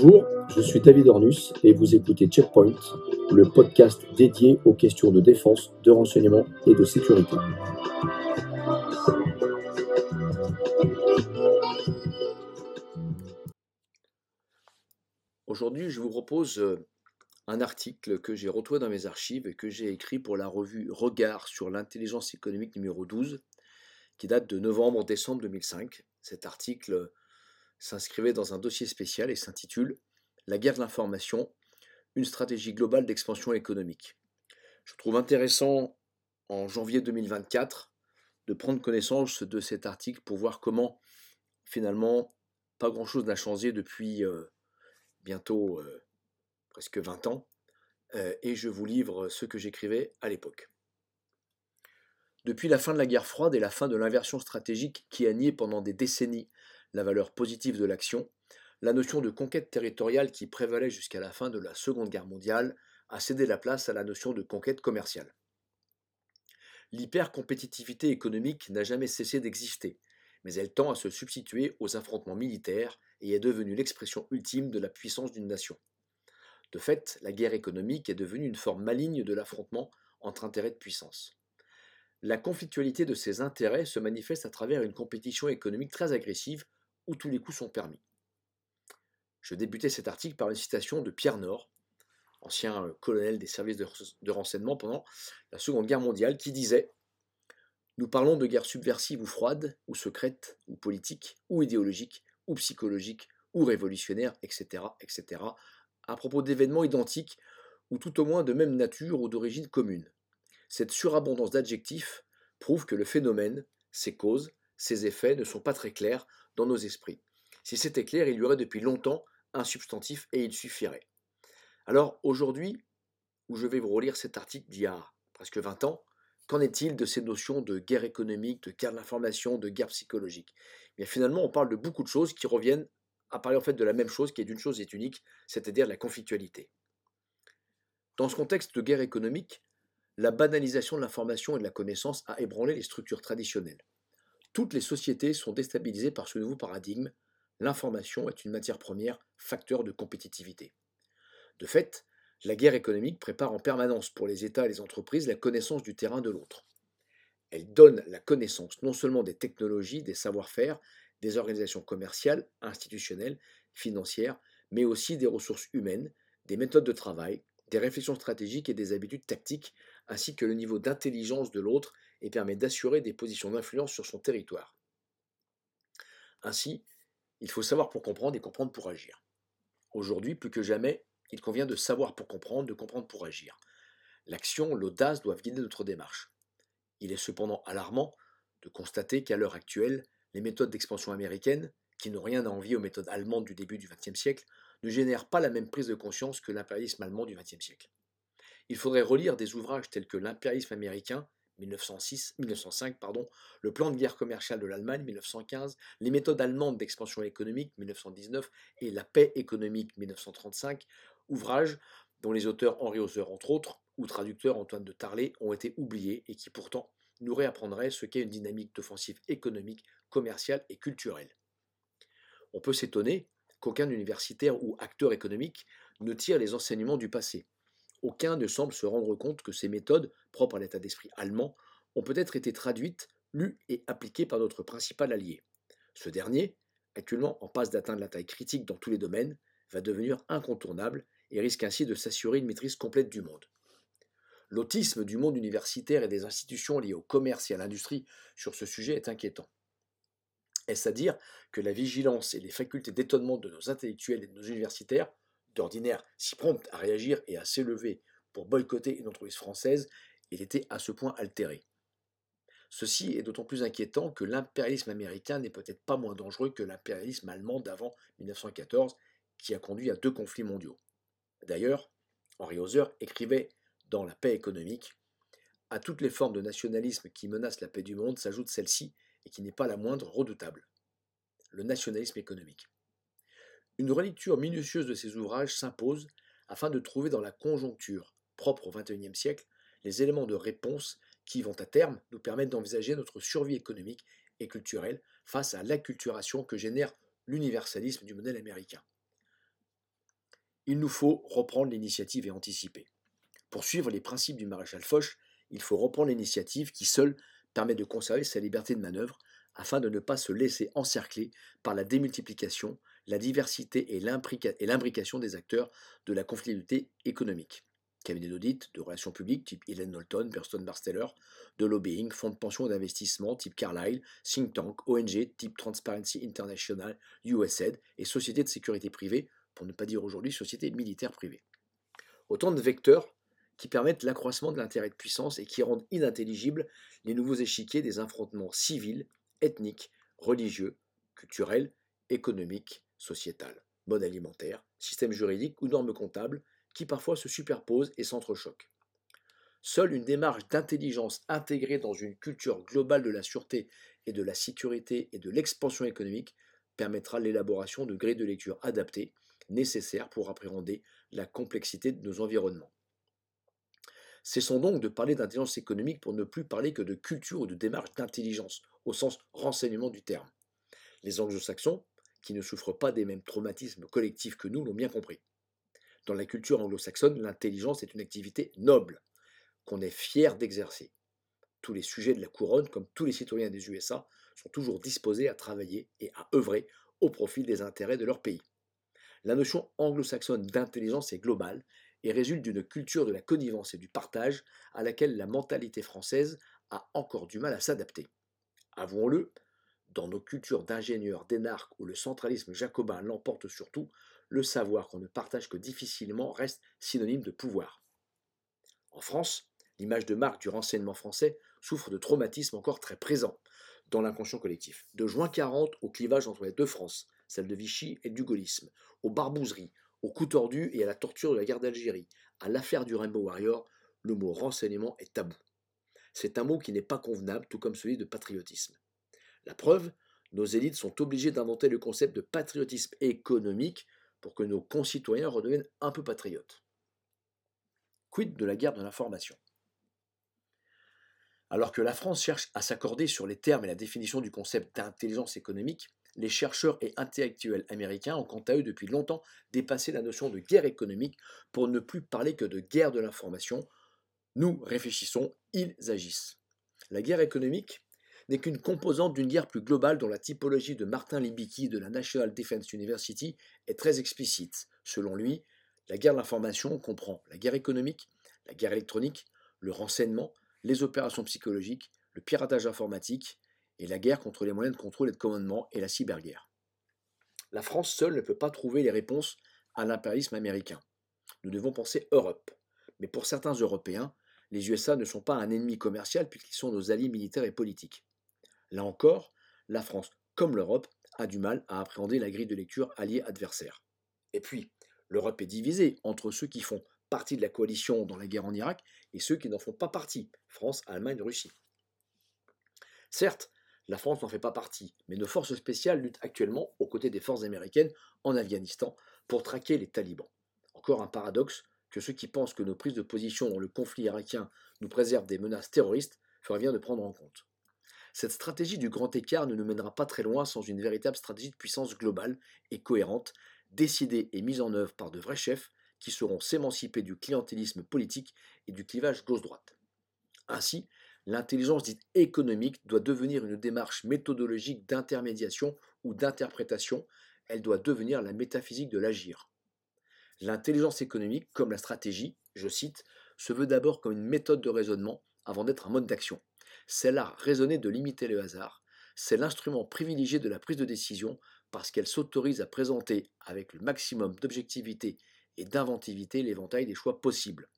Bonjour, je suis David Ornus et vous écoutez Checkpoint, le podcast dédié aux questions de défense, de renseignement et de sécurité. Aujourd'hui, je vous propose euh, un article que j'ai retrouvé dans mes archives et que j'ai écrit pour la revue Regard sur l'intelligence économique numéro 12, qui date de novembre-décembre 2005. Cet article s'inscrivait dans un dossier spécial et s'intitule La guerre de l'information, une stratégie globale d'expansion économique. Je trouve intéressant en janvier 2024 de prendre connaissance de cet article pour voir comment finalement pas grand-chose n'a changé depuis euh, bientôt euh, presque 20 ans, euh, et je vous livre ce que j'écrivais à l'époque. Depuis la fin de la guerre froide et la fin de l'inversion stratégique qui a nié pendant des décennies la valeur positive de l'action, la notion de conquête territoriale qui prévalait jusqu'à la fin de la Seconde Guerre mondiale a cédé la place à la notion de conquête commerciale. L'hypercompétitivité économique n'a jamais cessé d'exister, mais elle tend à se substituer aux affrontements militaires et est devenue l'expression ultime de la puissance d'une nation. De fait, la guerre économique est devenue une forme maligne de l'affrontement entre intérêts de puissance. La conflictualité de ces intérêts se manifeste à travers une compétition économique très agressive où tous les coups sont permis. Je débutais cet article par une citation de Pierre Nord, ancien euh, colonel des services de renseignement pendant la Seconde Guerre mondiale, qui disait Nous parlons de guerre subversive ou froide, ou secrète, ou politique, ou idéologique, ou psychologique, ou révolutionnaire, etc., etc., à propos d'événements identiques, ou tout au moins de même nature ou d'origine commune. Cette surabondance d'adjectifs prouve que le phénomène, ses causes, ses effets ne sont pas très clairs dans nos esprits. Si c'était clair, il y aurait depuis longtemps un substantif et il suffirait. Alors aujourd'hui, où je vais vous relire cet article d'il y a presque 20 ans, qu'en est-il de ces notions de guerre économique, de guerre de l'information, de guerre psychologique? Mais Finalement, on parle de beaucoup de choses qui reviennent à parler en fait de la même chose, qui est d'une chose est unique, c'est-à-dire la conflictualité. Dans ce contexte de guerre économique, la banalisation de l'information et de la connaissance a ébranlé les structures traditionnelles. Toutes les sociétés sont déstabilisées par ce nouveau paradigme. L'information est une matière première, facteur de compétitivité. De fait, la guerre économique prépare en permanence pour les États et les entreprises la connaissance du terrain de l'autre. Elle donne la connaissance non seulement des technologies, des savoir-faire, des organisations commerciales, institutionnelles, financières, mais aussi des ressources humaines, des méthodes de travail, des réflexions stratégiques et des habitudes tactiques, ainsi que le niveau d'intelligence de l'autre et permet d'assurer des positions d'influence sur son territoire. Ainsi, il faut savoir pour comprendre et comprendre pour agir. Aujourd'hui, plus que jamais, il convient de savoir pour comprendre, de comprendre pour agir. L'action, l'audace doivent guider notre démarche. Il est cependant alarmant de constater qu'à l'heure actuelle, les méthodes d'expansion américaines, qui n'ont rien à envier aux méthodes allemandes du début du XXe siècle, ne génèrent pas la même prise de conscience que l'impérialisme allemand du XXe siècle. Il faudrait relire des ouvrages tels que L'impérialisme américain, 1906, 1905, pardon, Le plan de guerre commerciale de l'Allemagne, 1915, Les méthodes allemandes d'expansion économique, 1919, et La paix économique, 1935, ouvrages dont les auteurs Henri Hauser, entre autres, ou traducteur Antoine de Tarlet, ont été oubliés et qui pourtant nous réapprendraient ce qu'est une dynamique d'offensive économique, commerciale et culturelle. On peut s'étonner qu'aucun universitaire ou acteur économique ne tire les enseignements du passé. Aucun ne semble se rendre compte que ces méthodes, propres à l'état d'esprit allemand, ont peut-être été traduites, lues et appliquées par notre principal allié. Ce dernier, actuellement en passe d'atteindre la taille critique dans tous les domaines, va devenir incontournable et risque ainsi de s'assurer une maîtrise complète du monde. L'autisme du monde universitaire et des institutions liées au commerce et à l'industrie sur ce sujet est inquiétant. Est-ce à dire que la vigilance et les facultés d'étonnement de nos intellectuels et de nos universitaires, d'ordinaire si promptes à réagir et à s'élever pour boycotter une entreprise française, aient été à ce point altérées Ceci est d'autant plus inquiétant que l'impérialisme américain n'est peut-être pas moins dangereux que l'impérialisme allemand d'avant 1914, qui a conduit à deux conflits mondiaux. D'ailleurs, Henri Hauser écrivait dans La paix économique À toutes les formes de nationalisme qui menacent la paix du monde s'ajoute celle-ci, et qui n'est pas la moindre redoutable le nationalisme économique. Une relecture minutieuse de ces ouvrages s'impose afin de trouver dans la conjoncture propre au XXIe siècle les éléments de réponse qui vont à terme nous permettre d'envisager notre survie économique et culturelle face à l'acculturation que génère l'universalisme du modèle américain. Il nous faut reprendre l'initiative et anticiper. Pour suivre les principes du maréchal Foch, il faut reprendre l'initiative qui seule permet de conserver sa liberté de manœuvre afin de ne pas se laisser encercler par la démultiplication, la diversité et l'imbrication des acteurs de la conflictualité économique. Cabinet d'audit, de relations publiques type Helen Knowlton, Burston Barsteller, de lobbying, fonds de pension et d'investissement type Carlyle, think tank, ONG type Transparency International, USAID et sociétés de sécurité privée, pour ne pas dire aujourd'hui sociétés militaires privées. Autant de vecteurs qui permettent l'accroissement de l'intérêt de puissance et qui rendent inintelligibles les nouveaux échiquiers des affrontements civils, ethniques, religieux, culturels, économiques, sociétals, mode alimentaire, système juridique ou normes comptables qui parfois se superposent et s'entrechoquent. Seule une démarche d'intelligence intégrée dans une culture globale de la sûreté et de la sécurité et de l'expansion économique permettra l'élaboration de grilles de lecture adaptées, nécessaires pour appréhender la complexité de nos environnements. Cessons donc de parler d'intelligence économique pour ne plus parler que de culture ou de démarche d'intelligence, au sens renseignement du terme. Les anglo-saxons, qui ne souffrent pas des mêmes traumatismes collectifs que nous, l'ont bien compris. Dans la culture anglo-saxonne, l'intelligence est une activité noble, qu'on est fier d'exercer. Tous les sujets de la couronne, comme tous les citoyens des USA, sont toujours disposés à travailler et à œuvrer au profit des intérêts de leur pays. La notion anglo-saxonne d'intelligence est globale et résulte d'une culture de la connivence et du partage à laquelle la mentalité française a encore du mal à s'adapter. Avouons-le, dans nos cultures d'ingénieurs, d'énarques où le centralisme jacobin l'emporte surtout, le savoir qu'on ne partage que difficilement reste synonyme de pouvoir. En France, l'image de marque du renseignement français souffre de traumatismes encore très présents dans l'inconscient collectif. De juin 40 au clivage entre les deux France, celle de Vichy et du gaullisme, aux barbouzeries, aux coups tordus et à la torture de la guerre d'Algérie, à l'affaire du Rainbow Warrior, le mot renseignement est tabou. C'est un mot qui n'est pas convenable, tout comme celui de patriotisme. La preuve, nos élites sont obligées d'inventer le concept de patriotisme économique pour que nos concitoyens redeviennent un peu patriotes. Quid de la guerre de l'information? Alors que la France cherche à s'accorder sur les termes et la définition du concept d'intelligence économique, les chercheurs et intellectuels américains ont quant à eux depuis longtemps dépassé la notion de guerre économique pour ne plus parler que de guerre de l'information. Nous réfléchissons, ils agissent. La guerre économique n'est qu'une composante d'une guerre plus globale dont la typologie de Martin Libicki de la National Defense University est très explicite. Selon lui, la guerre de l'information comprend la guerre économique, la guerre électronique, le renseignement, les opérations psychologiques, le piratage informatique et la guerre contre les moyens de contrôle et de commandement et la cyberguerre. La France seule ne peut pas trouver les réponses à l'impérialisme américain. Nous devons penser Europe. Mais pour certains Européens, les USA ne sont pas un ennemi commercial puisqu'ils sont nos alliés militaires et politiques. Là encore, la France, comme l'Europe, a du mal à appréhender la grille de lecture alliés-adversaires. Et puis, l'Europe est divisée entre ceux qui font partie de la coalition dans la guerre en Irak et ceux qui n'en font pas partie, France, Allemagne, Russie. Certes, la France n'en fait pas partie, mais nos forces spéciales luttent actuellement aux côtés des forces américaines en Afghanistan pour traquer les talibans. Encore un paradoxe que ceux qui pensent que nos prises de position dans le conflit irakien nous préservent des menaces terroristes feraient bien de prendre en compte. Cette stratégie du grand écart ne nous mènera pas très loin sans une véritable stratégie de puissance globale et cohérente, décidée et mise en œuvre par de vrais chefs qui sauront s'émanciper du clientélisme politique et du clivage gauche-droite. Ainsi, l'intelligence dite économique doit devenir une démarche méthodologique d'intermédiation ou d'interprétation, elle doit devenir la métaphysique de l'agir. L'intelligence économique, comme la stratégie, je cite, se veut d'abord comme une méthode de raisonnement avant d'être un mode d'action. C'est là raisonner de limiter le hasard. C'est l'instrument privilégié de la prise de décision parce qu'elle s'autorise à présenter avec le maximum d'objectivité et d'inventivité l'éventail des choix possibles.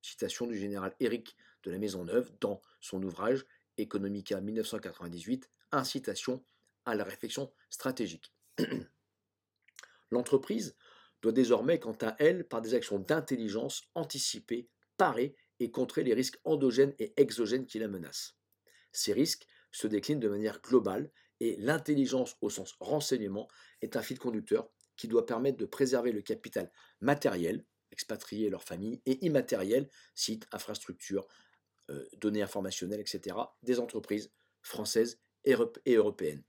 Citation du général Éric de la Maisonneuve dans son ouvrage Economica 1998, Incitation à la réflexion stratégique. L'entreprise doit désormais, quant à elle, par des actions d'intelligence, anticiper, parer et contrer les risques endogènes et exogènes qui la menacent. Ces risques se déclinent de manière globale et l'intelligence au sens renseignement est un fil conducteur qui doit permettre de préserver le capital matériel, expatrier leur famille, et immatériel, sites, infrastructures, euh, données informationnelles, etc., des entreprises françaises et européennes.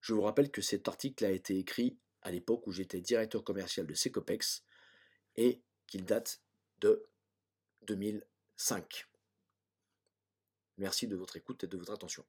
Je vous rappelle que cet article a été écrit à l'époque où j'étais directeur commercial de Secopex et qu'il date de 2005. Merci de votre écoute et de votre attention.